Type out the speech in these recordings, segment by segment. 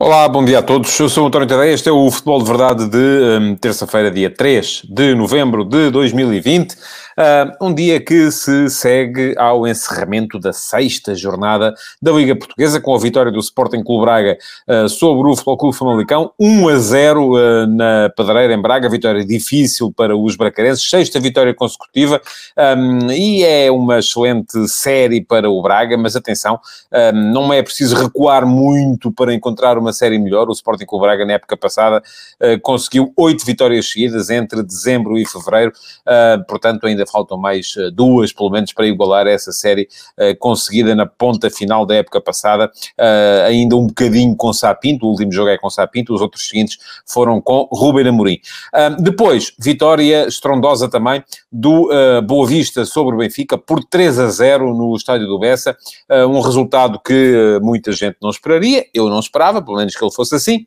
Olá, bom dia a todos. Eu sou o António Tadeia. Este é o Futebol de Verdade de um, terça-feira, dia 3 de novembro de 2020. Uh, um dia que se segue ao encerramento da sexta jornada da Liga Portuguesa, com a vitória do Sporting Clube Braga uh, sobre o Futebol Clube Famalicão, 1 a 0 uh, na Pedreira, em Braga, vitória difícil para os bracarenses, sexta vitória consecutiva, um, e é uma excelente série para o Braga, mas atenção, um, não é preciso recuar muito para encontrar uma série melhor, o Sporting Clube Braga na época passada conseguiu oito vitórias seguidas entre dezembro e fevereiro, portanto ainda faltam mais uh, duas, pelo menos, para igualar essa série conseguida na ponta final da época passada, ainda um bocadinho com Sapinto, o último jogo é com Sapinto, os outros seguintes foram com Ruben Amorim. depois, vitória estrondosa também do Boa Vista sobre o Benfica, por 3 a 0 no estádio do Bessa, um resultado que muita gente não esperaria, eu não esperava, pelo menos que ele fosse assim,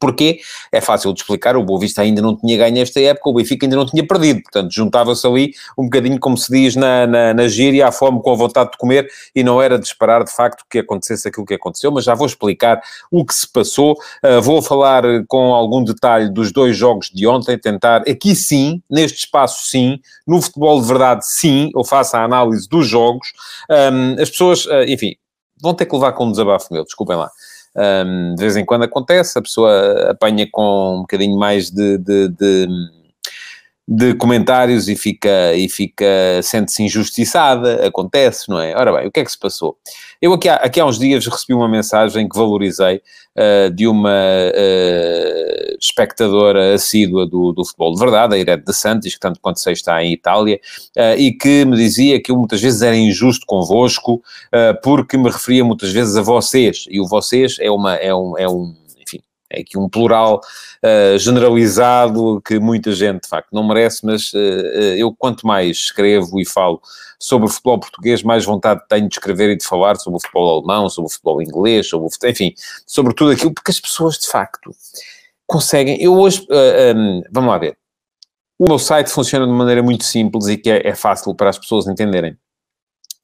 Porquê? É fácil de explicar, o Boa Vista ainda não tinha ganho esta época, o Benfica ainda não tinha perdido, portanto juntava-se ali um bocadinho, como se diz na, na, na gíria, à fome com a vontade de comer, e não era de esperar de facto que acontecesse aquilo que aconteceu, mas já vou explicar o que se passou, uh, vou falar com algum detalhe dos dois jogos de ontem, tentar, aqui sim, neste espaço sim, no futebol de verdade sim, eu faço a análise dos jogos, um, as pessoas, uh, enfim, vão ter que levar com um desabafo meu, desculpem lá. Um, de vez em quando acontece, a pessoa apanha com um bocadinho mais de, de, de, de comentários e fica, e fica sente-se injustiçada, acontece, não é? Ora bem, o que é que se passou? Eu aqui há, aqui há uns dias recebi uma mensagem que valorizei uh, de uma uh, espectadora assídua do, do futebol de verdade, a Irene de Santos, que tanto quanto sei está em Itália, uh, e que me dizia que eu muitas vezes era injusto convosco, porque me referia muitas vezes a vocês, e o vocês é, uma, é, um, é um é aqui um plural uh, generalizado que muita gente, de facto, não merece, mas uh, eu quanto mais escrevo e falo sobre o futebol português, mais vontade tenho de escrever e de falar sobre o futebol alemão, sobre o futebol inglês, sobre o futebol, enfim, sobre tudo aquilo, porque as pessoas, de facto, conseguem... Eu hoje... Uh, um, vamos lá ver. O meu site funciona de maneira muito simples e que é, é fácil para as pessoas entenderem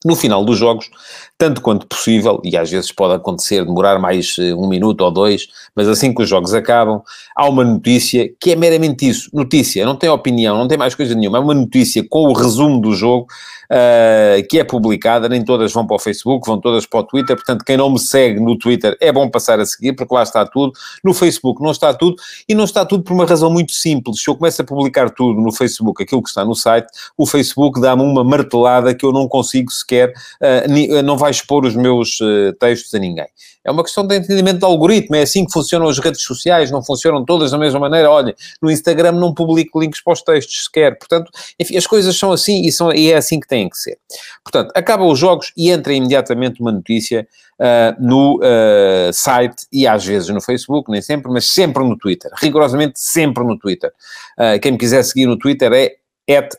no final dos jogos, tanto quanto possível, e às vezes pode acontecer demorar mais uh, um minuto ou dois, mas assim que os jogos acabam, há uma notícia que é meramente isso, notícia, não tem opinião, não tem mais coisa nenhuma, é uma notícia com o resumo do jogo, uh, que é publicada, nem todas vão para o Facebook, vão todas para o Twitter, portanto quem não me segue no Twitter é bom passar a seguir, porque lá está tudo, no Facebook não está tudo, e não está tudo por uma razão muito simples, se eu começo a publicar tudo no Facebook, aquilo que está no site, o Facebook dá-me uma martelada que eu não consigo sequer, uh, não vai expor os meus uh, textos a ninguém. É uma questão de entendimento de algoritmo, é assim que funcionam as redes sociais, não funcionam todas da mesma maneira. Olha, no Instagram não publico links para os textos sequer. Portanto, enfim, as coisas são assim e, são, e é assim que têm que ser. Portanto, acabam os jogos e entra imediatamente uma notícia uh, no uh, site e às vezes no Facebook, nem sempre, mas sempre no Twitter. Rigorosamente sempre no Twitter. Uh, quem me quiser seguir no Twitter é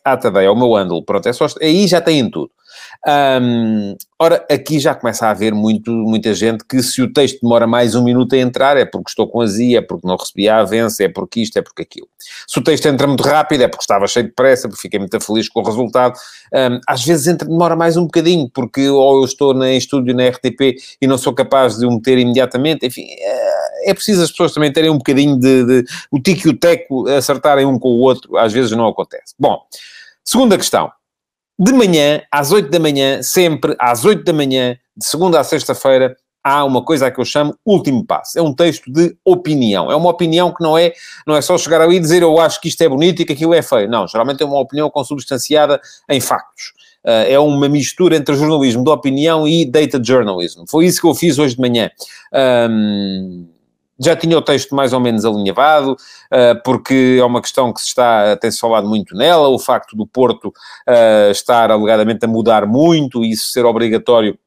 atadeia, é o meu handle. Pronto, é só, aí já têm tudo. Um, ora, aqui já começa a haver muito, muita gente que se o texto demora mais um minuto a entrar é porque estou com azia, é porque não recebi a avença, é porque isto, é porque aquilo. Se o texto entra muito rápido é porque estava cheio de pressa, porque fiquei muito feliz com o resultado. Um, às vezes entra, demora mais um bocadinho, porque ou eu estou em estúdio na RTP e não sou capaz de o meter imediatamente, enfim, é, é preciso as pessoas também terem um bocadinho de, de o tico e o teco acertarem um com o outro, às vezes não acontece. Bom, segunda questão de manhã, às 8 da manhã, sempre às 8 da manhã, de segunda a sexta-feira, há uma coisa que eu chamo último passo. É um texto de opinião. É uma opinião que não é, não é só chegar ali e dizer eu acho que isto é bonito e que aquilo é feio. Não, geralmente é uma opinião consubstanciada em factos. Uh, é uma mistura entre jornalismo de opinião e data journalism. Foi isso que eu fiz hoje de manhã. Um, já tinha o texto mais ou menos alinhavado, uh, porque é uma questão que se está, tem-se falado muito nela, o facto do Porto uh, estar alegadamente a mudar muito e isso ser obrigatório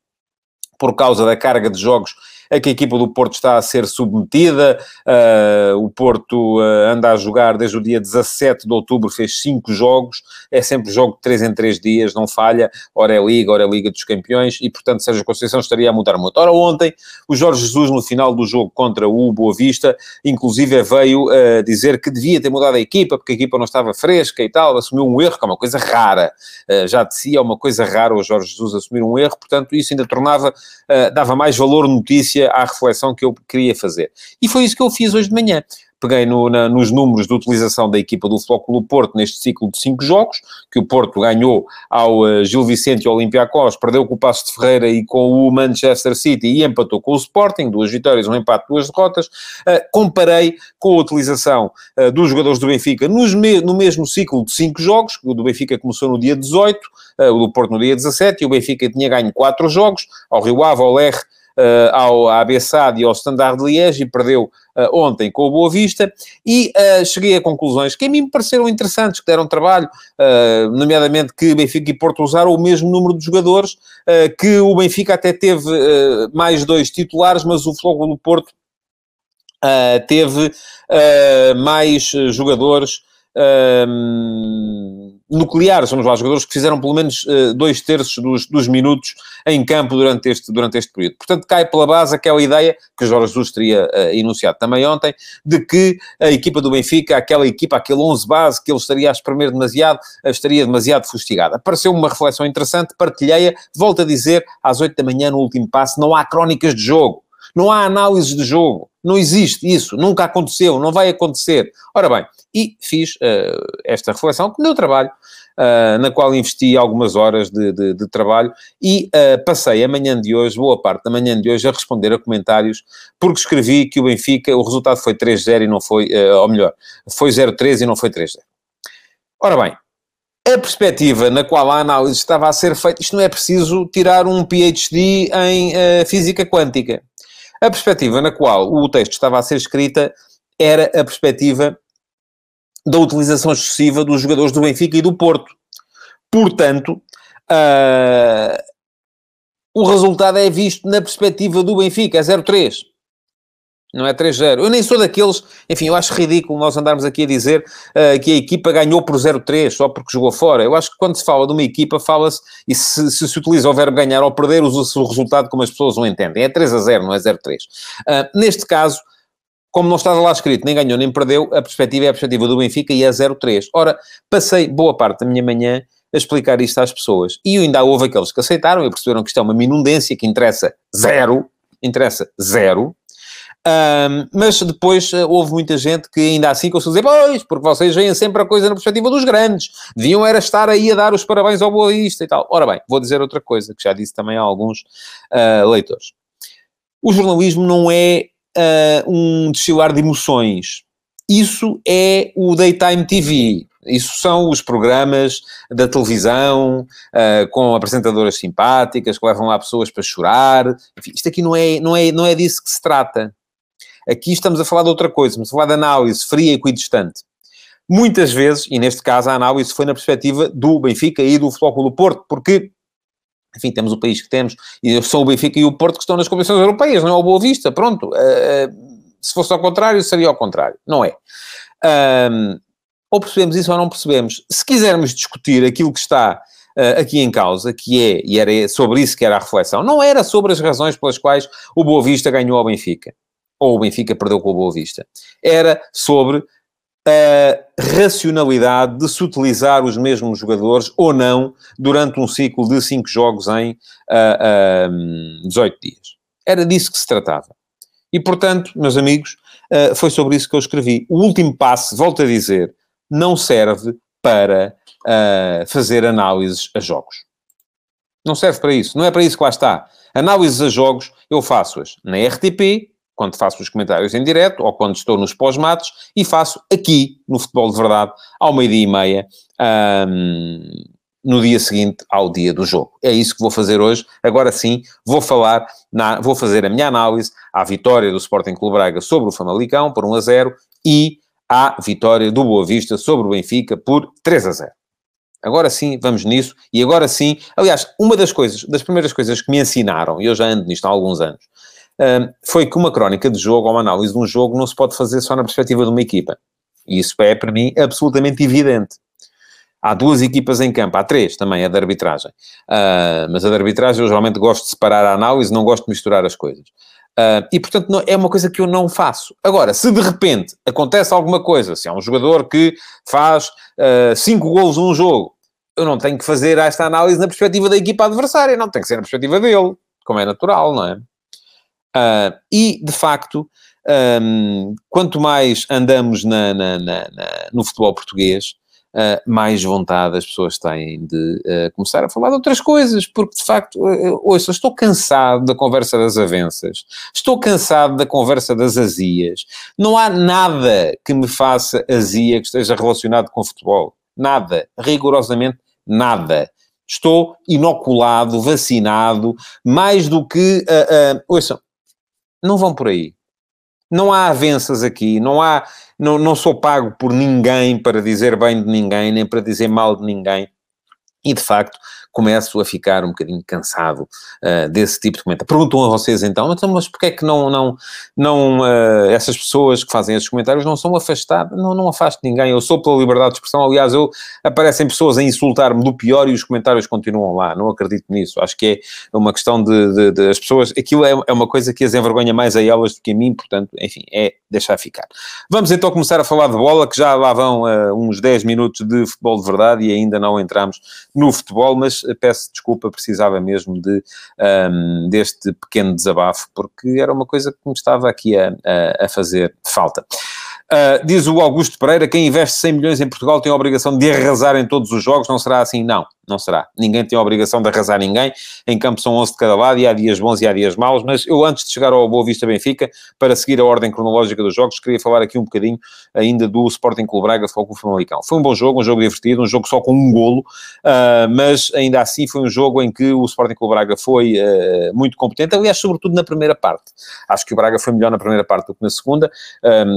por causa da carga de jogos é que a equipa do Porto está a ser submetida. Uh, o Porto uh, anda a jogar desde o dia 17 de outubro, fez cinco jogos, é sempre jogo de três em três dias, não falha. Ora é Liga, ora é Liga dos Campeões, e portanto Sérgio Conceição estaria a mudar muito. Ora, ontem, o Jorge Jesus, no final do jogo contra o Boa Vista, inclusive veio uh, dizer que devia ter mudado a equipa, porque a equipa não estava fresca e tal, assumiu um erro, que é uma coisa rara. já de si é uma coisa rara o Jorge Jesus assumir um erro, portanto, isso ainda tornava, dava mais valor notícia à reflexão que eu queria fazer. E foi isso que eu fiz hoje de manhã peguei no, na, nos números de utilização da equipa do Flóculo Porto neste ciclo de cinco jogos, que o Porto ganhou ao uh, Gil Vicente e ao Olympiacos, perdeu com o Passo de Ferreira e com o Manchester City e empatou com o Sporting, duas vitórias, um empate, duas derrotas. Uh, comparei com a utilização uh, dos jogadores do Benfica me no mesmo ciclo de cinco jogos, o do Benfica começou no dia 18, o do Porto no dia 17, e o Benfica tinha ganho quatro jogos, ao Rio Ave, ao Lerre, uh, ao ABSAD e ao Standard de Liège e perdeu uh, ontem com o Boa Vista. E uh, cheguei a conclusões que a mim me pareceram interessantes, que deram trabalho, nomeadamente que Benfica e Porto usaram o mesmo número de jogadores, que o Benfica até teve mais dois titulares, mas o Flogo do Porto teve mais jogadores nucleares, vamos lá, jogadores que fizeram pelo menos uh, dois terços dos, dos, minutos em campo durante este, durante este período. Portanto, cai pela base aquela ideia que Jorge Jesus teria uh, enunciado também ontem, de que a equipa do Benfica, aquela equipa, aquele 11 base que ele estaria a espremer demasiado, uh, estaria demasiado fustigada. Apareceu uma reflexão interessante, partilhei-a, volto a dizer, às 8 da manhã no último passo, não há crónicas de jogo. Não há análises de jogo. Não existe isso. Nunca aconteceu. Não vai acontecer. Ora bem, e fiz uh, esta reflexão que deu trabalho, uh, na qual investi algumas horas de, de, de trabalho e uh, passei a manhã de hoje, boa parte da manhã de hoje, a responder a comentários, porque escrevi que o Benfica, o resultado foi 3-0 e não foi, ou melhor, foi 0-3 e não foi 3-0. Ora bem, a perspectiva na qual a análise estava a ser feita, isto não é preciso tirar um PhD em uh, física quântica. A perspectiva na qual o texto estava a ser escrita era a perspectiva da utilização excessiva dos jogadores do Benfica e do Porto. Portanto, uh, o resultado é visto na perspectiva do Benfica, é 0-3. Não é 3-0. Eu nem sou daqueles, enfim, eu acho ridículo nós andarmos aqui a dizer uh, que a equipa ganhou por 0-3 só porque jogou fora. Eu acho que quando se fala de uma equipa, fala-se, e se, se, se utiliza o verbo ganhar ou perder, usa-se o resultado como as pessoas o entendem. É 3-0, não é 0-3. Uh, ah, neste caso, como não estava lá escrito, nem ganhou nem perdeu, a perspectiva é a perspectiva do Benfica e é 0-3. Ora, passei boa parte da minha manhã a explicar isto às pessoas. E ainda houve aqueles que aceitaram e perceberam que isto é uma minundência que interessa zero, interessa zero, um, mas depois uh, houve muita gente que ainda assim conseguiu dizer, pois, porque vocês veem sempre a coisa na perspectiva dos grandes, deviam era estar aí a dar os parabéns ao Boa Vista e tal. Ora bem, vou dizer outra coisa, que já disse também a alguns uh, leitores. O jornalismo não é uh, um desfilar de emoções. Isso é o Daytime TV. Isso são os programas da televisão, uh, com apresentadoras simpáticas, que levam lá pessoas para chorar. Enfim, isto aqui não é, não, é, não é disso que se trata. Aqui estamos a falar de outra coisa, estamos a falar de análise fria e equidistante. Muitas vezes, e neste caso a análise foi na perspectiva do Benfica e do Futebol do Porto, porque enfim, temos o país que temos, e são o Benfica e o Porto que estão nas competições europeias, não é o Boa Vista, pronto. Uh, se fosse ao contrário, seria ao contrário. Não é. Um, ou percebemos isso ou não percebemos. Se quisermos discutir aquilo que está uh, aqui em causa, que é, e era sobre isso que era a reflexão, não era sobre as razões pelas quais o Boa Vista ganhou ao Benfica, ou o Benfica perdeu com o Boa Vista. Era sobre a racionalidade de se utilizar os mesmos jogadores ou não durante um ciclo de 5 jogos em uh, uh, 18 dias. Era disso que se tratava. E, portanto, meus amigos, uh, foi sobre isso que eu escrevi. O último passo, volto a dizer, não serve para uh, fazer análises a jogos. Não serve para isso. Não é para isso que lá está. Análises a jogos, eu faço-as na RTP, quando faço os comentários em direto ou quando estou nos pós-matos e faço aqui no Futebol de Verdade ao meio-dia e meia no dia seguinte ao dia do jogo. É isso que vou fazer hoje. Agora sim, vou falar, na, vou fazer a minha análise à vitória do Sporting Clube Braga sobre o Famalicão por 1 a 0 e à vitória do Boa Vista sobre o Benfica por 3 a 0. Agora sim, vamos nisso. E agora sim, aliás, uma das coisas, das primeiras coisas que me ensinaram, e eu já ando nisto há alguns anos, foi que uma crónica de jogo ou uma análise de um jogo não se pode fazer só na perspectiva de uma equipa. E isso é, para mim, absolutamente evidente. Há duas equipas em campo, há três também, a de arbitragem. Uh, mas a de arbitragem eu geralmente gosto de separar a análise, não gosto de misturar as coisas. Uh, e, portanto, não, é uma coisa que eu não faço. Agora, se de repente acontece alguma coisa, se há um jogador que faz uh, cinco golos num jogo, eu não tenho que fazer esta análise na perspectiva da equipa adversária, não tem que ser na perspectiva dele, como é natural, não é? Uh, e, de facto, um, quanto mais andamos na, na, na, no futebol português, uh, mais vontade as pessoas têm de uh, começar a falar de outras coisas, porque de facto, uh, ouça, estou cansado da conversa das avanças, estou cansado da conversa das azias, não há nada que me faça azia que esteja relacionado com futebol, nada, rigorosamente nada. Estou inoculado, vacinado, mais do que. Uh, uh, ouçam, não vão por aí. Não há avanças aqui, não há, não, não sou pago por ninguém para dizer bem de ninguém, nem para dizer mal de ninguém. E, de facto, começo a ficar um bocadinho cansado uh, desse tipo de comentário. Perguntam a vocês então, então mas porquê é que não, não, não uh, essas pessoas que fazem esses comentários não são afastadas? Não, não afasto ninguém, eu sou pela liberdade de expressão, aliás, eu, aparecem pessoas a insultar-me do pior e os comentários continuam lá, não acredito nisso, acho que é uma questão de, de, de as pessoas, aquilo é, é uma coisa que as envergonha mais a elas do que a mim, portanto, enfim, é deixar ficar. Vamos então começar a falar de bola, que já lá vão uh, uns 10 minutos de futebol de verdade e ainda não entramos no futebol, mas peço desculpa, precisava mesmo de, um, deste pequeno desabafo, porque era uma coisa que me estava aqui a, a, a fazer falta. Uh, diz o Augusto Pereira, quem investe 100 milhões em Portugal tem a obrigação de arrasar em todos os jogos, não será assim? Não não será. Ninguém tem a obrigação de arrasar ninguém. Em campo são 11 de cada lado e há dias bons e há dias maus, mas eu antes de chegar ao Boa Vista Benfica, para seguir a ordem cronológica dos jogos, queria falar aqui um bocadinho ainda do Sporting Clube Braga Foco Famalicão. Foi um bom jogo, um jogo divertido, um jogo só com um golo, uh, mas ainda assim foi um jogo em que o Sporting Clube Braga foi uh, muito competente, aliás, sobretudo na primeira parte. Acho que o Braga foi melhor na primeira parte do que na segunda,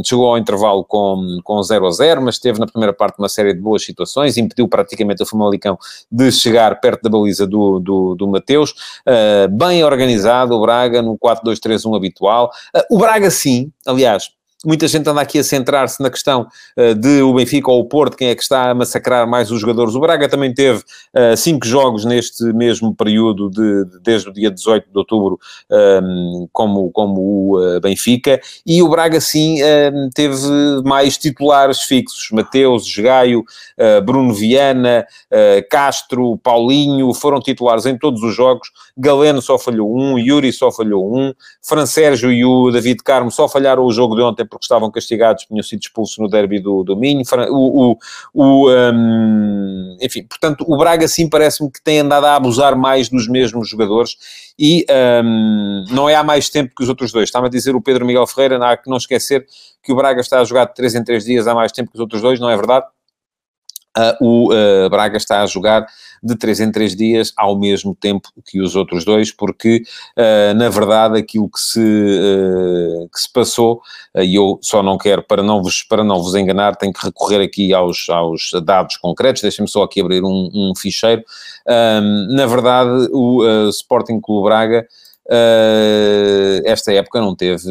chegou ao intervalo com, com 0 a 0, mas teve na primeira parte uma série de boas situações, impediu praticamente o Famalicão de chegar perto da baliza do, do, do Mateus, uh, bem organizado o Braga no 4-2-3-1 habitual. Uh, o Braga sim, aliás, Muita gente anda aqui a centrar-se na questão uh, de o Benfica ou o Porto, quem é que está a massacrar mais os jogadores. O Braga também teve uh, cinco jogos neste mesmo período, de, de, desde o dia 18 de outubro, um, ehm, como, como o uh, Benfica, e o Braga sim ehm, teve mais titulares fixos. Mateus, Gaio, Bruno Viana, Castro, Paulinho, foram titulares em todos os jogos. Galeno só falhou um, Yuri só falhou um, Fran Sérgio e o David Carmo só falharam o jogo de ontem porque estavam castigados, tinham sido expulsos no derby do, do Minho, o, o, o um, enfim, portanto, o Braga sim parece-me que tem andado a abusar mais dos mesmos jogadores e um, não é há mais tempo que os outros dois. Estava a dizer o Pedro Miguel Ferreira, há que não esquecer que o Braga está a jogar de 3 em 3 dias há mais tempo que os outros dois, não é verdade? Uh, o uh, Braga está a jogar de 3 em 3 dias ao mesmo tempo que os outros dois, porque uh, na verdade aquilo que se, que se passou, e eu só não quero, para não vos, para não vos enganar, tenho que recorrer aqui aos, aos dados concretos, deixem-me só aqui abrir um, um ficheiro. na verdade, o Sporting Clube Braga Uh, esta época não teve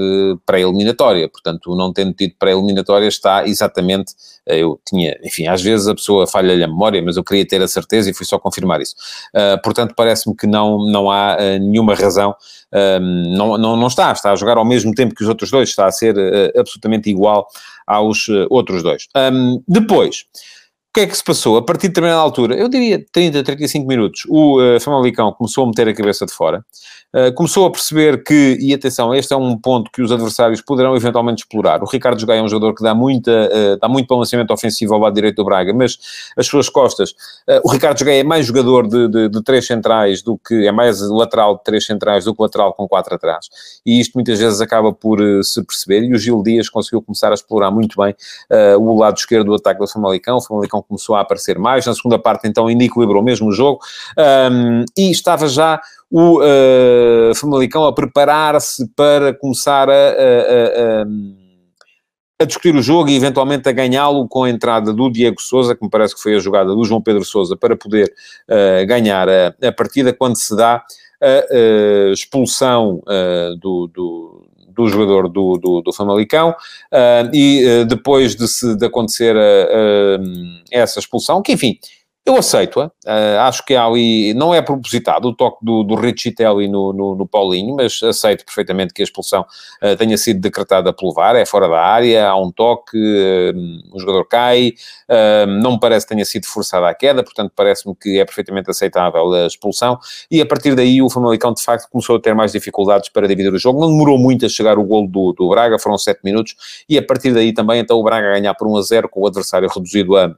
pré-eliminatória, portanto, não tendo tido pré-eliminatória está exatamente, uh, eu tinha, enfim, às vezes a pessoa falha-lhe a memória, mas eu queria ter a certeza e fui só confirmar isso. Uh, portanto, parece-me que não, não há nenhuma razão, não, não, não está, está a jogar ao mesmo tempo que os outros dois, está a ser absolutamente igual aos outros dois. Um, depois, o que é que se passou? A partir de determinada altura, eu diria 30, 35 minutos, o uh, Famalicão começou a meter a cabeça de fora, uh, começou a perceber que, e atenção, este é um ponto que os adversários poderão eventualmente explorar. O Ricardo Jogai é um jogador que dá, muita, uh, dá muito balanceamento ofensivo ao lado direito do Braga, mas as suas costas, uh, o Ricardo Jogai é mais jogador de, de, de, três centrais do que, é mais lateral de três centrais do que lateral com quatro atrás. E isto muitas vezes acaba por se perceber, e o Gil Dias conseguiu começar a explorar muito bem o lado esquerdo do ataque do Famalicão. O Famalicão começou a aparecer mais, na segunda parte então ainda equilibrou mesmo o jogo, um, e estava já o uh, Famalicão a preparar-se para começar a, a, a, a, discutir o jogo e eventualmente a ganhá-lo com a entrada do Diego Souza, que me parece que foi a jogada do João Pedro Souza, para poder uh, ganhar a, partida quando se dá a expulsão do, do do jogador do, do, do Famalicão, uh, e uh, depois de, se, de acontecer uh, essa expulsão, que enfim, eu aceito-a, uh, acho que há ali, não é propositado o toque do, do no, no, no, Paulinho, mas aceito perfeitamente que a expulsão uh, tenha sido decretada pelo VAR, é fora da área, há um toque, uh, o jogador cai, não me parece que tenha sido forçada a queda, portanto parece-me que é perfeitamente aceitável a expulsão, e a partir daí o Famalicão de facto começou a ter mais dificuldades para dividir o jogo, não demorou muito a chegar o golo do, do Braga, foram 7 minutos, e a partir daí também então o Braga a ganhar por 1 a 0 com o adversário reduzido a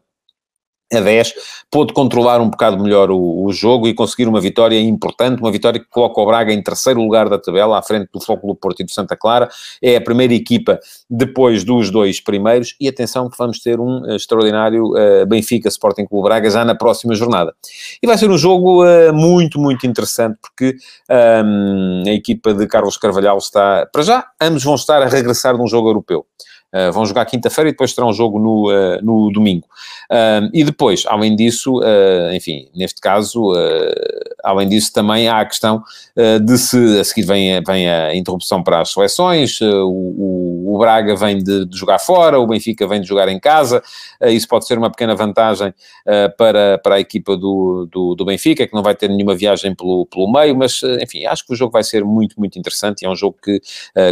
a 10, pôde controlar um bocado melhor o, o, jogo e conseguir uma vitória importante, uma vitória que coloca o Braga em terceiro lugar da tabela, à frente do do Porto e do Santa Clara, é a primeira equipa depois dos dois primeiros, e atenção que vamos ter um uh, extraordinário uh, Benfica Sporting Clube Braga já na próxima jornada. E vai ser um jogo uh, muito, muito interessante, porque um, a equipa de Carlos Carvalhal está, para já, ambos vão estar a regressar de um jogo europeu. Uh, vão jogar quinta-feira e depois terão jogo no, uh, no domingo. Uh, e depois, além disso, enfim, neste caso, além disso, também há a questão de se a seguir vem, vem a interrupção para as seleções, o, o, Braga vem de, de, jogar fora, o Benfica vem de jogar em casa, isso pode ser uma pequena vantagem para, para a equipa do, do, do, Benfica, que não vai ter nenhuma viagem pelo, pelo meio, mas enfim, acho que o jogo vai ser muito, muito interessante e é um jogo que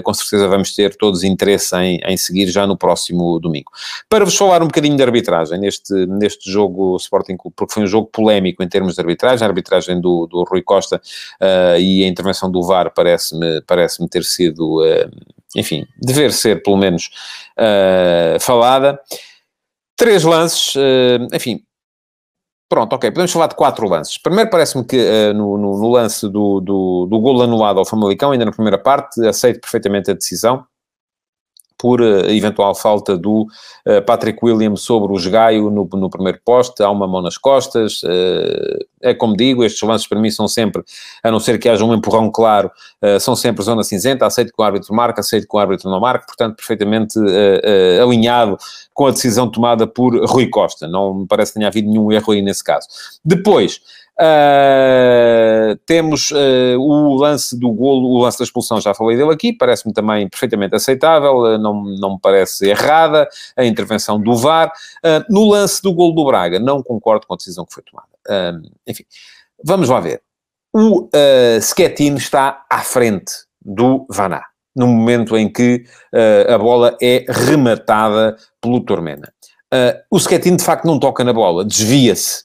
com certeza vamos ter todos interesse em, em seguir já no próximo domingo. Para vos falar um bocadinho de arbitragem neste, neste jogo Sporting Clube, porque foi um jogo polémico em termos de arbitragem, a arbitragem do, do Rui Costa uh, e a intervenção do VAR parece-me parece ter sido, uh, enfim, dever ser pelo menos uh, falada. Três lances, enfim, Pronto, ok, podemos falar de quatro lances. Primeiro, parece-me que uh, no, no, no, lance do, do, do golo anulado ao Famalicão, ainda na primeira parte, aceito perfeitamente a decisão por uh, eventual falta do uh, Patrick Williams sobre o Esgaio no, no primeiro poste, há uma mão nas costas, uh, é como digo, estes lances para mim são sempre, a não ser que haja um empurrão claro, são sempre zona cinzenta, aceito que o árbitro marca, aceito que o árbitro não marca, portanto perfeitamente alinhado com a decisão tomada por Rui Costa, não me parece que tenha havido nenhum erro aí nesse caso. Depois, Uh, temos uh, o lance do golo, o lance da expulsão, já falei dele aqui, parece-me também perfeitamente aceitável, uh, não, não me parece errada a intervenção do VAR. no lance do golo do Braga, não concordo com a decisão que foi tomada. enfim, vamos lá ver. O uh, Schettino está à frente do Vaná, no momento em que a bola é rematada pelo Tormena. o Schettino, de facto, não toca na bola, desvia-se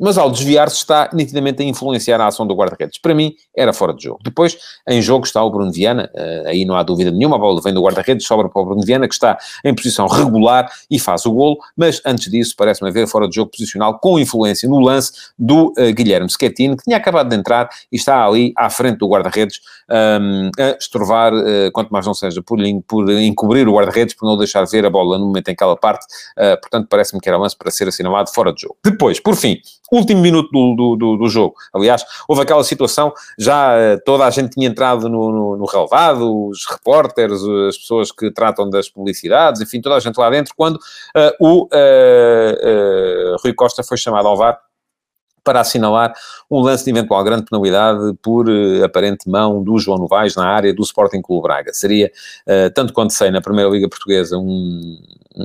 mas ao desviar-se está nitidamente a influenciar a ação do guarda-redes. Para mim, era fora de jogo. Depois, em jogo está o Bruno Viana, uh, aí não há dúvida nenhuma, a bola vem do guarda-redes, sobra para o Bruno Viana, que está em posição regular e faz o golo, mas antes disso, parece-me haver fora de jogo posicional com influência no lance do uh, Guilherme Schettino, que tinha acabado de entrar e está ali à frente do guarda-redes um, a estorvar, uh, quanto mais não seja, por, por encobrir o guarda-redes, por não deixar ver a bola no momento em que ela parte, portanto, parece-me que era lance para ser assinalado fora de jogo. Depois, por fim, último minuto do, do, do, jogo. Aliás, houve aquela situação, já uh, toda a gente tinha entrado no, no, no, relevado, os repórteres, as pessoas que tratam das publicidades, enfim, toda a gente lá dentro, quando uh, o uh, Rui Costa foi chamado ao VAR para assinalar um lance de eventual grande penalidade por uh, aparente mão do João Novaes na área do Sporting Clube Braga. Seria, uh, tanto quanto sei, na Primeira Liga Portuguesa, um,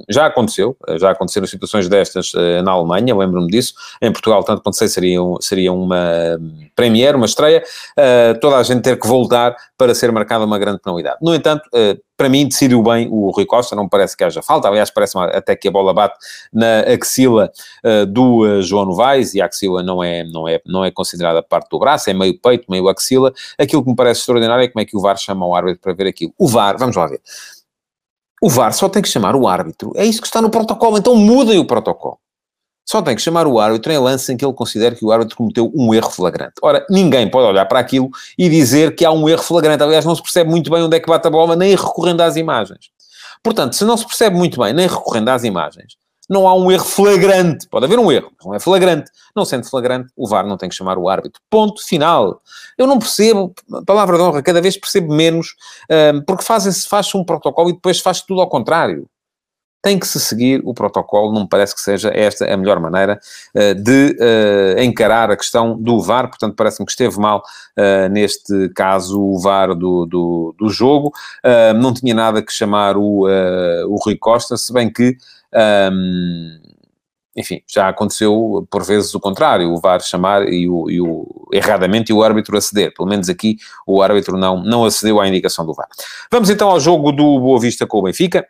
já aconteceu, já aconteceram situações destas uh, na Alemanha, lembro-me disso. Em Portugal, tanto quanto sei, seria, seria uma premiere, uma estreia, toda a gente ter que voltar para ser marcada uma grande penalidade. No entanto, para mim, decidiu bem o Rui Costa, não parece que haja falta. Aliás, parece até que a bola bate na axila do João Novaes e a axila não é, não, é, não é considerada parte do braço, é meio peito, meio axila. Aquilo que me parece extraordinário é como é que o VAR chama o árbitro para ver aquilo. O VAR, vamos lá ver. O VAR só tem que chamar o árbitro. É isso que está no protocolo. Então mudem o protocolo. Só tem que chamar o árbitro em lance em que ele considere que o árbitro cometeu um erro flagrante. Ora, ninguém pode olhar para aquilo e dizer que há um erro flagrante. Aliás, não se percebe muito bem onde é que bate a bola, nem recorrendo às imagens. Portanto, se não se percebe muito bem, nem recorrendo às imagens, não há um erro flagrante. Pode haver um erro, mas não é flagrante. Não sendo flagrante, o VAR não tem que chamar o árbitro. Ponto final. Eu não percebo, palavra de honra, cada vez percebo menos, um, porque faz-se faz um protocolo e depois faz tudo ao contrário. Tem que se seguir o protocolo, não me parece que seja esta a melhor maneira uh, de uh, encarar a questão do VAR, portanto parece-me que esteve mal uh, neste caso o VAR do, do, do jogo, não tinha nada que chamar o, o Rui Costa, se bem que... Um, enfim, já aconteceu por vezes o contrário, o VAR chamar e o, e o, erradamente e o árbitro aceder. Pelo menos aqui o árbitro não, não acedeu à indicação do VAR. Vamos então ao jogo do Boa Vista com o Benfica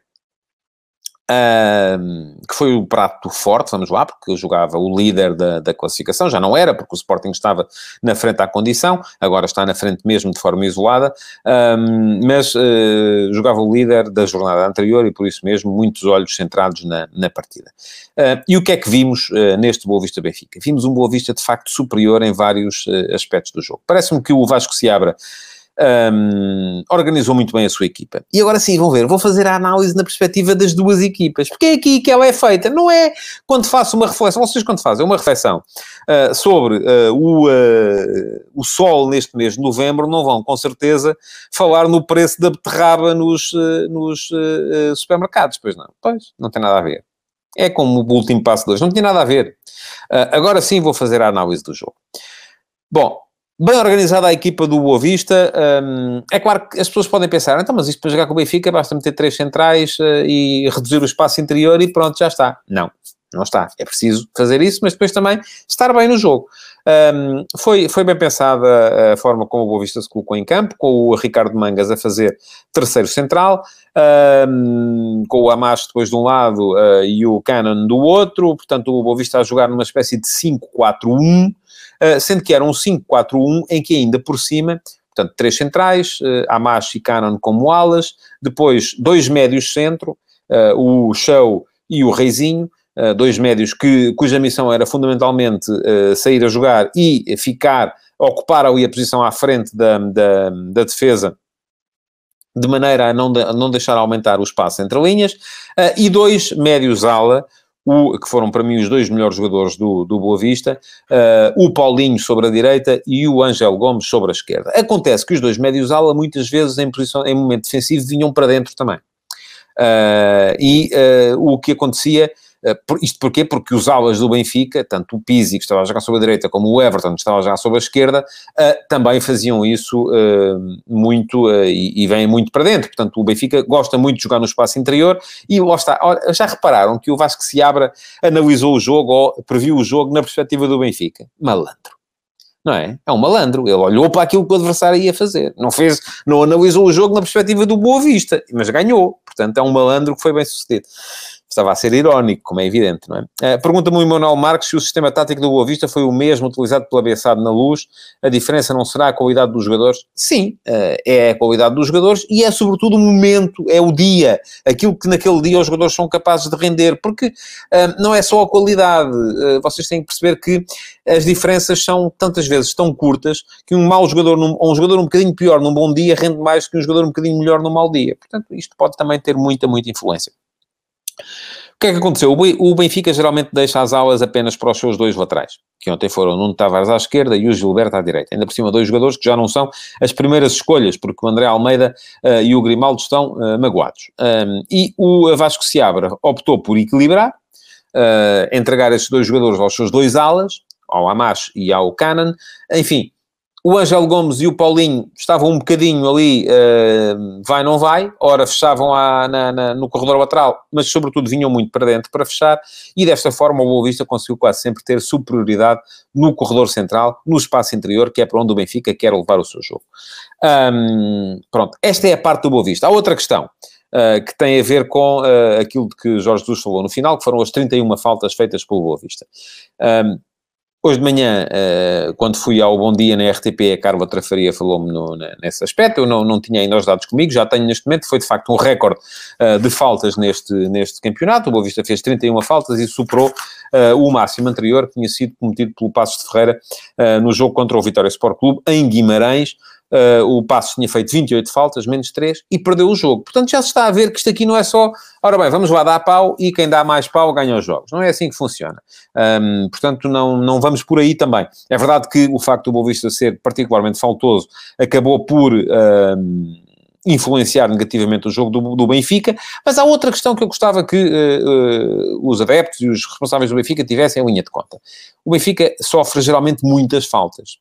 que foi o prato forte, vamos lá, porque jogava o líder da, da, classificação, já não era, porque o Sporting estava na frente à condição, agora está na frente mesmo de forma isolada, mas uh, jogava o líder da jornada anterior e por isso mesmo muitos olhos centrados na, na partida. E o que é que vimos uh, neste Boa Vista Benfica? Vimos um Boa Vista de facto superior em vários aspectos do jogo. Parece-me que o Vasco se abra um, organizou muito bem a sua equipa. E agora sim, vão ver, vou fazer a análise na perspectiva das duas equipas. Porque é aqui que ela é feita. Não é quando faço uma reflexão, vocês quando fazem uma reflexão uh, sobre uh, o, uh, o sol neste mês de novembro, não vão com certeza falar no preço da beterraba nos, nos supermercados, pois não. Pois, não tem nada a ver. É como o último passo de hoje, não tem nada a ver. agora sim vou fazer a análise do jogo. Bom, Bem organizada a equipa do Boa Vista. Um, é claro que as pessoas podem pensar, então, mas isto para jogar com o Benfica basta meter três centrais uh, e reduzir o espaço interior e pronto, já está. Não, não está. É preciso fazer isso, mas depois também estar bem no jogo. Um, foi, foi bem pensada a forma como o Boa Vista se colocou em campo, com o Ricardo Mangas a fazer terceiro central, um, com o Amash depois de um lado uh, e o Cannon do outro, portanto o Boa Vista a jogar numa espécie de 5-4-1, uh, sendo que era um 5-4-1 em que ainda por cima portanto, três centrais, uh, Amash e Cannon como alas, depois dois médios centro, uh, o Show e o Reizinho, uh, dois médios que, cuja missão era fundamentalmente uh, sair a jogar e ficar, ocupar ali a posição à frente da, da, da defesa de maneira a não, de, a não deixar aumentar o espaço entre linhas, uh, e dois médios ala, o, que foram para mim os dois melhores jogadores do, do Boa Vista, uh, o Paulinho sobre a direita e o Ângelo Gomes sobre a esquerda. Acontece que os dois médios ala, muitas vezes em, posição, em momento defensivo, vinham para dentro também. Uh, e o que acontecia eh, isto porquê? Porque os alas do Benfica, tanto o Pizzi, que estava a jogar sobre a direita, como o Everton, que estava a jogar sobre a esquerda, eh, também faziam isso eh, muito e vêm muito para dentro. Portanto, o Benfica gosta muito de jogar no espaço interior e lá está. Já repararam que o Vasco se abra analisou o jogo ou previu o jogo na perspectiva do Benfica? Malandro não é? É um malandro. Ele olhou para aquilo que o adversário ia fazer. Não fez, não analisou o jogo na perspectiva do Boa Vista, mas ganhou. Portanto, é um malandro que foi bem sucedido estava a ser irónico, como é evidente, não é? Uh, Pergunta-me o Emanuel Marques se o sistema tático do Boa Vista foi o mesmo utilizado pela Bessade na Luz. A diferença não será a qualidade dos jogadores? Sim, uh, é a qualidade dos jogadores e é sobretudo o momento, é o dia, aquilo que naquele dia os jogadores são capazes de render, porque uh, não é só a qualidade, vocês têm que perceber que as diferenças são tantas vezes tão curtas que um mau jogador, ou um jogador um bocadinho pior num bom dia rende mais que um jogador um bocadinho melhor num mau dia. Portanto, isto pode também ter muita, muita influência. O que é que aconteceu? O Benfica geralmente deixa as aulas apenas para os seus dois laterais, que ontem foram Nuno Tavares à esquerda e o Gilberto à direita. Ainda por cima, dois jogadores que já não são as primeiras escolhas, porque o André Almeida uh, e o Grimaldo estão uh, magoados. Um, e o Vasco Seabra optou por equilibrar, uh, entregar esses dois jogadores aos seus dois alas, ao Amash e ao Cannon. Enfim, o Ângelo Gomes e o Paulinho estavam um bocadinho ali, uh, vai, não vai, ora fechavam a, na, na, no corredor lateral, mas sobretudo vinham muito para dentro para fechar, e desta forma o Boa Vista conseguiu quase sempre ter superioridade no corredor central, no espaço interior, que é para onde o Benfica quer levar o seu jogo. Um, pronto, esta é a parte do Boa Vista. Há outra questão. Uh, que tem a ver com uh, aquilo de que Jorge Jesus falou no final, que foram as 31 faltas feitas pelo Boa Vista. Um, Hoje de manhã, uh, quando fui ao Bom Dia na RTP, a Carla Trafaria falou-me nesse aspecto. Eu não, não tinha ainda os dados comigo, já tenho neste momento. Foi de facto um recorde uh, de faltas neste, neste campeonato. O Boa Vista fez 31 faltas e superou uh, o máximo anterior que tinha sido cometido pelo Passos de Ferreira no jogo contra o Vitória Sport Clube em Guimarães. Uh, o Passo tinha feito 28 faltas, menos 3, e perdeu o jogo. Portanto, já se está a ver que isto aqui não é só, ora bem, vamos lá dar pau e quem dá mais pau ganha os jogos. Não é assim que funciona. Um, portanto, não, não vamos por aí também. É verdade que o facto do Boa Vista ser particularmente faltoso acabou por... Um, influenciar negativamente o jogo do, do, Benfica, mas há outra questão que eu gostava que uh, uh, os adeptos e os responsáveis do Benfica tivessem em linha de conta. O Benfica sofre geralmente muitas faltas.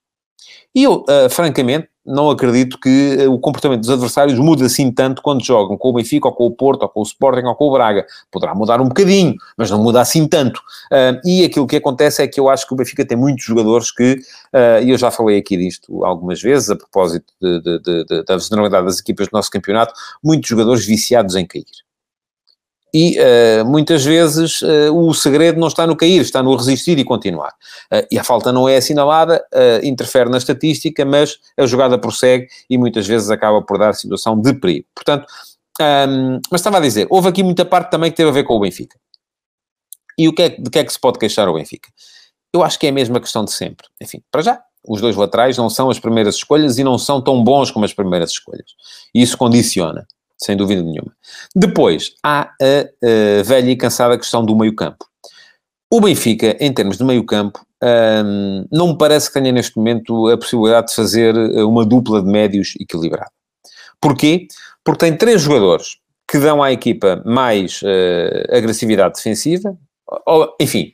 E eu, uh, francamente, não acredito que uh, o comportamento dos adversários mude assim tanto quando jogam com o Benfica, ou com o Porto, ou com o Sporting, ou com o Braga. Poderá mudar um bocadinho, mas não muda assim tanto. Uh, e aquilo que acontece é que eu acho que o Benfica tem muitos jogadores que, e eu já falei aqui disto algumas vezes, a propósito de, de, de, da vulnerabilidade das equipas do nosso campeonato, muitos jogadores viciados em cair. E uh, muitas vezes uh, o segredo não está no cair, está no resistir e continuar. Uh, e a falta não é assinalada, interfere na estatística, mas a jogada prossegue e muitas vezes acaba por dar situação de perigo. Portanto, um, mas estava a dizer, houve aqui muita parte também que teve a ver com o Benfica. E o que é, de que é que se pode queixar o Benfica? Eu acho que é a mesma questão de sempre. Enfim, para já, os dois laterais não são as primeiras escolhas e não são tão bons como as primeiras escolhas. E isso condiciona sem dúvida nenhuma. Depois, há a, a velha e cansada questão do meio-campo. O Benfica, em termos de meio-campo, hum, não me parece que tenha neste momento a possibilidade de fazer eh, uma dupla de médios equilibrada. Porquê? Porque tem três jogadores que dão à equipa mais uh, agressividade defensiva, ou, enfim,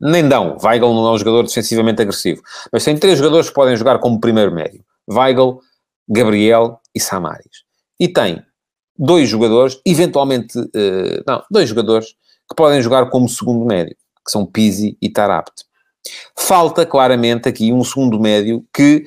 nem dão. Weigl não é um jogador defensivamente agressivo, mas tem três jogadores que podem jogar como primeiro médio: Weigl, Gabriel e Samaris. E tem dois jogadores, eventualmente, uh, não, dois jogadores que podem jogar como segundo médio, que são Pizzi e Tarapt. Falta claramente aqui um segundo médio que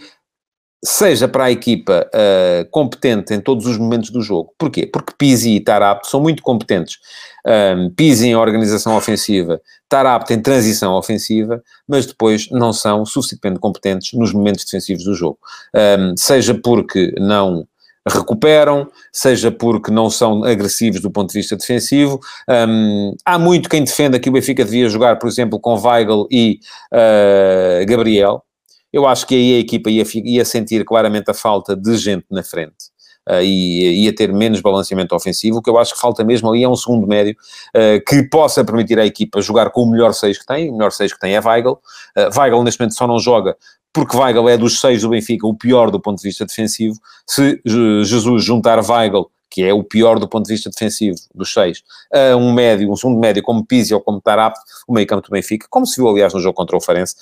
seja para a equipa uh, competente em todos os momentos do jogo. Porquê? Porque Pizzi e Tarapt são muito competentes. Um, Pizzi em organização ofensiva, Tarapt em transição ofensiva, mas depois não são suficientemente competentes nos momentos defensivos do jogo. Um, seja porque não recuperam, seja porque não são agressivos do ponto de vista defensivo. Um, há muito quem defenda que o Benfica devia jogar, por exemplo, com Weigl e uh, Gabriel. Eu acho que aí a equipa ia, ia sentir claramente a falta de gente na frente. Uh, e ia ter menos balanceamento ofensivo. O que eu acho que falta mesmo ali é um segundo médio uh, que possa permitir à equipa jogar com o melhor 6 que tem. O melhor 6 que tem é Weigl. Uh, Weigl neste momento só não joga porque Weigl é dos seis do Benfica o pior do ponto de vista defensivo. Se Jesus juntar Weigl, que é o pior do ponto de vista defensivo dos seis, a um médio, um segundo médio como Pizzi ou como Tarap, o meio campo do Benfica, como se viu aliás no jogo contra o Farense,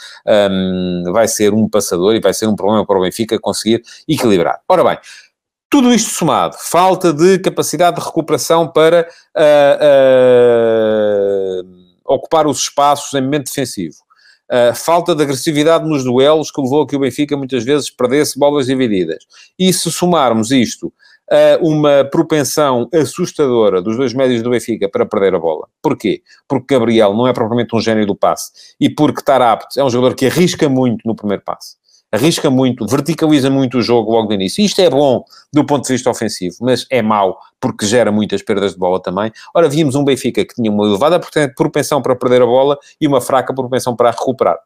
um, vai ser um passador e vai ser um problema para o Benfica conseguir equilibrar. Ora bem, tudo isto somado, falta de capacidade de recuperação para uh, uh, ocupar os espaços em momento defensivo Uh, falta de agressividade nos duelos que levou a que o Benfica muitas vezes perdesse bolas divididas. E se somarmos isto a uma propensão assustadora dos dois médios do Benfica para perder a bola. Porquê? Porque Gabriel não é propriamente um gênio do passe e porque Tarapte é um jogador que arrisca muito no primeiro passe arrisca muito, verticaliza muito o jogo logo no início. Isto é bom do ponto de vista ofensivo, mas é mau porque gera muitas perdas de bola também. Ora, vimos um Benfica que tinha uma elevada propensão para perder a bola e uma fraca propensão para recuperar.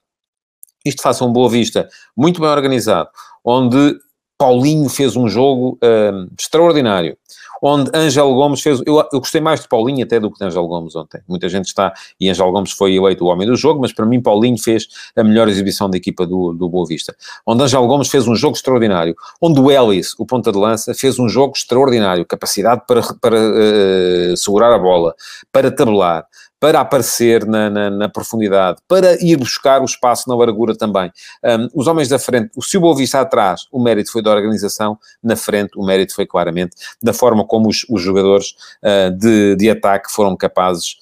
Isto faça um Boa Vista muito bem organizado, onde Paulinho fez um jogo um, extraordinário onde Ângelo Gomes fez. Eu, eu gostei mais de Paulinho até do que de Ângelo Gomes ontem. Muita gente está. E Ângelo Gomes foi eleito o homem do jogo, mas para mim Paulinho fez a melhor exibição da equipa do, do Boa Vista. Onde Ângelo Gomes fez um jogo extraordinário. Onde o Ellis, o ponta de lança, fez um jogo extraordinário. Capacidade para, para uh, segurar a bola, para tabelar, para aparecer na, na, na, profundidade, para ir buscar o espaço na largura também. Um, os homens da frente, se o Boa Vista atrás, o mérito foi da organização, na frente o mérito foi claramente da forma como os, os jogadores uh, de, de ataque foram capazes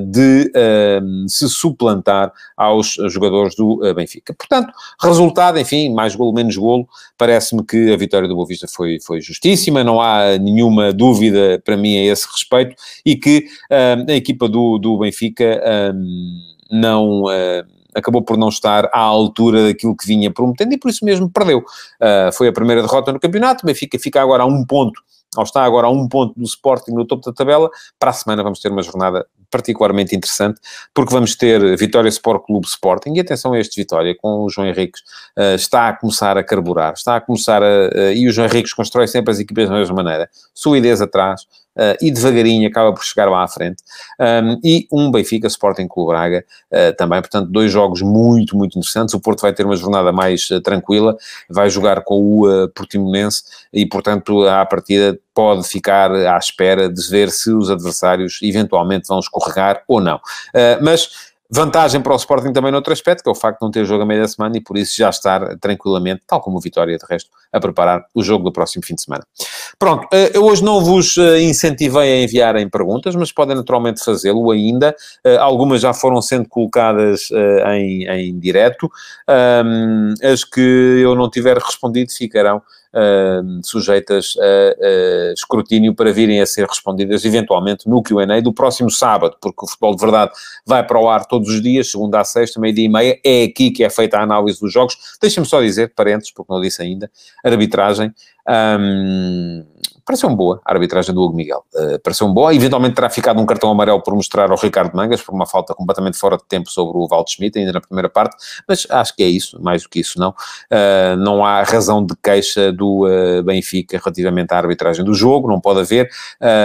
de uh, se suplantar aos jogadores do Benfica. Portanto, resultado, enfim, mais golo, menos golo, parece-me que a vitória do Boa Vista foi, foi justíssima, não há nenhuma dúvida para mim a esse respeito, e que a equipa do, do Benfica não. Acabou por não estar à altura daquilo que vinha prometendo e por isso mesmo perdeu. Uh, foi a primeira derrota no campeonato, o Benfica fica agora a um ponto, ou está agora a um ponto do Sporting no topo da tabela. Para a semana vamos ter uma jornada particularmente interessante, porque vamos ter Vitória Sport Clube Sporting, e atenção a este Vitória, com o João Henriques, uh, está a começar a carburar, está a começar a... Uh, e o João Henriques constrói sempre as equipas da mesma maneira. Solidez atrás, uh, e devagarinho acaba por chegar lá à frente. Um, e um Benfica Sporting Clube Braga uh, também, portanto, dois jogos muito, muito interessantes. O Porto vai ter uma jornada mais uh, tranquila, vai jogar com o Portimonense e, portanto, à partida pode ficar à espera de ver se os adversários eventualmente vão escorregar ou não. mas Vantagem para o Sporting também noutro aspecto, que é o facto de não ter jogo a meia da semana e por isso já estar tranquilamente, tal como o Vitória de resto, a preparar o jogo do próximo fim de semana. Pronto, eh, eu hoje não vos eh, incentivei a enviarem perguntas, mas podem naturalmente fazê-lo ainda. Eh, algumas já foram sendo colocadas em, em direto. As que eu não tiver respondido ficarão uh, sujeitas a, escrutínio para virem a ser respondidas eventualmente no Q&A do próximo sábado, porque o Futebol de Verdade vai para o ar todos os dias, segunda a sexta, meio-dia e meia, é aqui que é feita a análise dos jogos. Deixa-me só dizer, parênteses, porque não disse ainda, arbitragem, um, pareceu-me boa a arbitragem do Hugo Miguel. Uh, pareceu-me boa. Eventualmente terá ficado um cartão amarelo por mostrar ao Ricardo Mangas, por uma falta completamente fora de tempo sobre o Valdo Schmidt, ainda na primeira parte, mas acho que é isso, mais do que isso não. Uh, não há razão de queixa do uh, Benfica relativamente à arbitragem do jogo, não pode haver.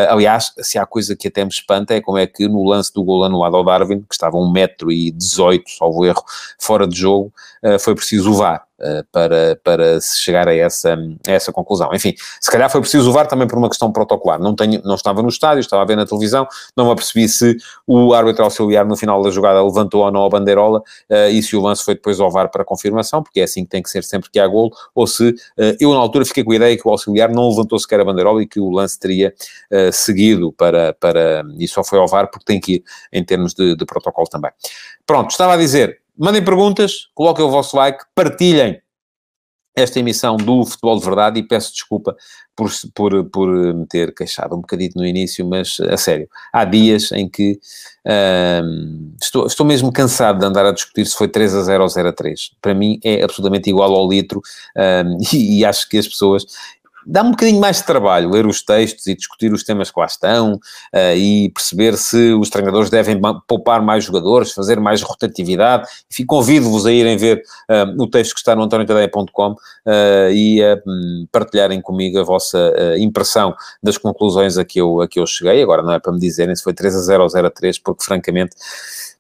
aliás, se há coisa que até me espanta é como é que no lance do gol anulado ao Darwin, que estava 1,18m, salvo erro, fora de jogo, foi preciso o VAR. Eh, para, para se chegar a essa, a essa conclusão. Enfim, se calhar foi preciso levar também por uma questão protocolar. Não, tenho, não estava no estádio, estava a ver na televisão, não me apercebi se o árbitro auxiliar no final da jogada levantou ou não a bandeirola uh, e se o lance foi depois ao VAR para confirmação, porque é assim que tem que ser sempre que há golo, ou se uh, eu na altura fiquei com a ideia que o auxiliar não levantou sequer a bandeirola e que o lance teria seguido para, para... e só foi ao VAR porque tem que ir em termos de, de protocolo também. Pronto, estava a dizer, Mandem perguntas, coloquem o vosso like, partilhem esta emissão do Futebol de Verdade e peço desculpa por, por, por me ter queixado um bocadito no início, mas a sério, há dias em que estou, estou mesmo cansado de andar a discutir se foi 3 a 0 ou 0 a 3. Para mim é absolutamente igual ao litro e, e, acho que as pessoas, dá um bocadinho mais de trabalho ler os textos e discutir os temas que lá estão uh, e perceber se os treinadores devem poupar mais jogadores, fazer mais rotatividade. Enfim, convido-vos a irem ver uh, o texto que está no antoniotadeia.com uh, eh, e a um, partilharem comigo a vossa impressão das conclusões a que, eu, a que eu cheguei. Agora não é para me dizerem se foi 3 a 0 ou 0 a 3, porque francamente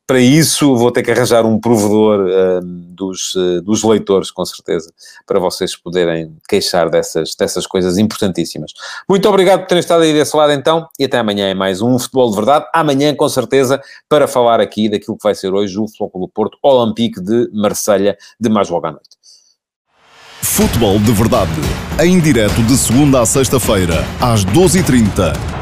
para isso vou ter que arranjar um provedor uh, dos, uh, dos leitores, com certeza, para vocês poderem queixar dessas, dessas coisas importantíssimas. Muito obrigado por terem estado aí desse lado então, e até amanhã em mais um Futebol de Verdade. Amanhã, com certeza, para falar aqui daquilo que vai ser hoje o Futebol Clube Porto Olympique de Marselha de mais logo à noite. Futebol de Verdade, em direto de segunda a sexta-feira, às 12h30